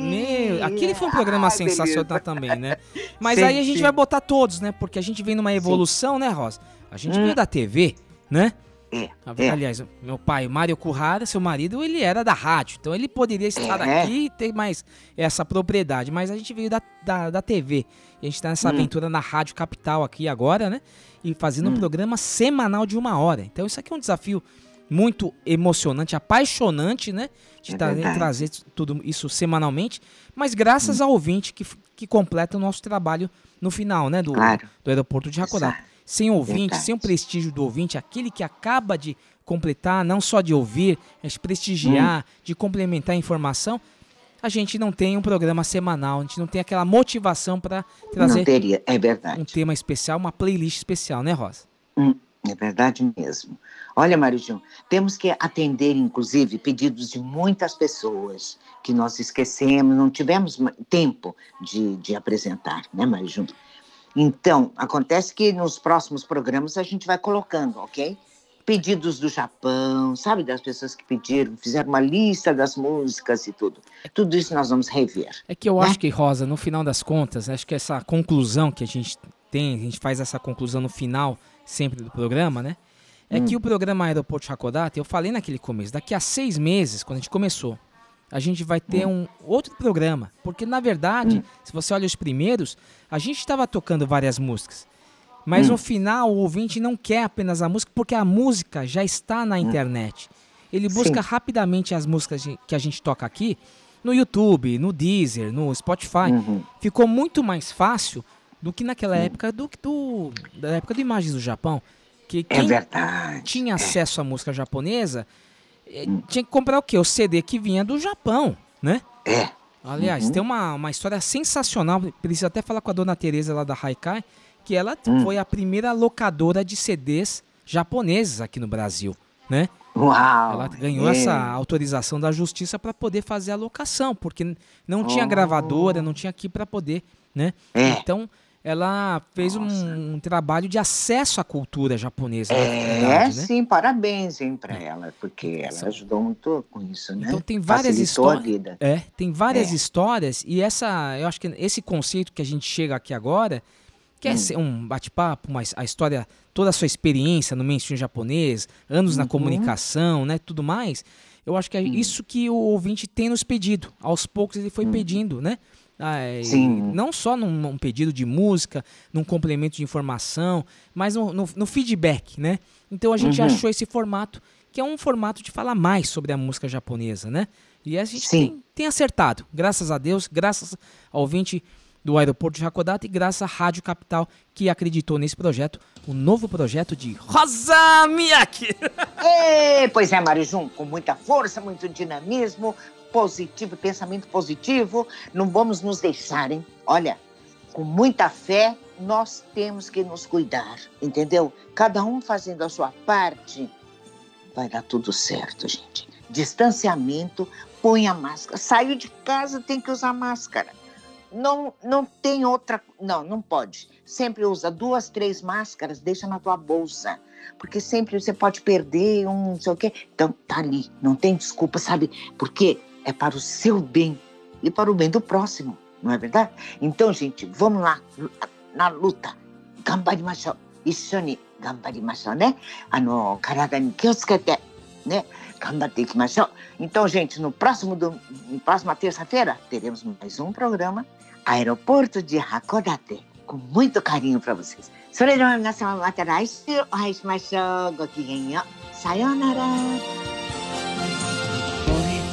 Meu, aquele foi um programa Ai, sensacional beleza. também, né? Mas Sim, aí a gente sim. vai botar todos, né? Porque a gente vem numa evolução, né, Rosa? A gente Hum. veio da TV, né? É, Ah, Aliás, meu pai, Mário Currara, seu marido, ele era da rádio. Então ele poderia estar É. aqui e ter mais essa propriedade. Mas a gente veio da, da, da TV. E a gente tá nessa Hum. aventura na Rádio Capital aqui agora, né? E fazendo um Hum. programa semanal de uma hora. Então isso aqui é um desafio muito emocionante, apaixonante, né? De É tra- verdade. trazer tudo isso semanalmente. Mas graças ao ouvinte que, que completa o nosso trabalho no final, né? Do, Claro. do aeroporto de Hakodate. Sem ouvinte, Verdade. sem o prestígio do ouvinte, aquele que acaba de completar, não só de ouvir, mas de prestigiar, de complementar a informação, a gente não tem um programa semanal, a gente não tem aquela motivação para trazer Não teria, é verdade. um tema especial, uma playlist especial, né, Rosa? Hum, é verdade mesmo. Olha, Marijão, temos que atender, inclusive, pedidos de muitas pessoas que nós esquecemos, não tivemos tempo de, de apresentar, né, Marijão? Então, acontece que nos próximos programas a gente vai colocando, ok? Pedidos do Japão, sabe, das pessoas que pediram, fizeram uma lista das músicas e tudo. Tudo isso nós vamos rever. É que eu né? acho que, Rosa, no final das contas, acho que essa conclusão que a gente tem, a gente faz essa conclusão no final sempre do programa, né? É Hum. que o programa Aeroporto Hakodate, eu falei naquele começo, daqui a seis meses, quando a gente começou, a gente vai ter um outro programa. Porque, na verdade, se você olha os primeiros, a gente estava tocando várias músicas. Mas Hum. no final, o ouvinte não quer apenas a música, porque a música já está na internet. Ele busca Sim. rapidamente as músicas de- que a gente toca aqui no YouTube, no Deezer, no Spotify. Uhum. Ficou muito mais fácil do que naquela época do, do da época do Imagens do Japão, que É quem verdade. tinha acesso à música japonesa tinha que comprar o quê? O CD que vinha do Japão, né? É. Aliás, Uhum. tem uma, uma história sensacional. Preciso até falar com a dona Tereza lá da Haikai, que ela Hum. foi a primeira locadora de CDs japoneses aqui no Brasil, né? Uau! Ela ganhou é. essa autorização da justiça para poder fazer a locação, porque não tinha Oh. gravadora, não tinha aqui para poder, né? É. Então, ela fez um, um trabalho de acesso à cultura japonesa, na É, verdade, né? sim, parabéns, hein, pra ela, porque ela ajudou muito com isso, né? Então tem várias histórias. É, tem várias É. histórias e essa, eu acho que esse conceito que a gente chega aqui agora, que Hum. é ser um bate-papo, mas a história, toda a sua experiência no mainstream japonês, anos na Uhum. comunicação, né, tudo mais. Eu acho que Hum. é isso que o ouvinte tem nos pedido. Aos poucos ele foi pedindo, né? Sim. Não só num, num pedido de música, num complemento de informação, mas no, no- no feedback, né? Então a gente Uhum. achou esse formato, que é um formato de falar mais sobre a música japonesa, né? E a gente tem, tem acertado, graças a Deus, graças ao ouvinte do aeroporto de Hakodate e graças à Rádio Capital que acreditou nesse projeto, o novo projeto de Rosa Miyake. Ê, pois é, Marijum, com muita força, muito dinamismo, positivo, pensamento positivo, não vamos nos deixar, hein? Olha, com muita fé, nós temos que nos cuidar, entendeu? Cada um fazendo a sua parte, vai dar tudo certo, gente. Distanciamento, põe a máscara. Saiu de casa, tem que usar máscara. Não, não tem outra. Não, não pode. Sempre usa duas, três máscaras, deixa na tua bolsa. Porque sempre você pode perder um, não sei o quê. Então, tá ali. Não tem desculpa, sabe? Porque é para o seu bem e para o bem do próximo, não é verdade? Então, gente, vamos lá, na luta. Gambarimashou. 一緒に頑張りましょうね。あの、体に気をつけて、né? 頑張っていきましょう。Então, gente, no próximo, do, no próxima terça-feira, teremos mais um programa Aeroporto de Hakodate, com muito carinho para vocês. それでは皆様また来週お会いしましょう。ごきげんよう。さようなら。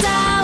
down.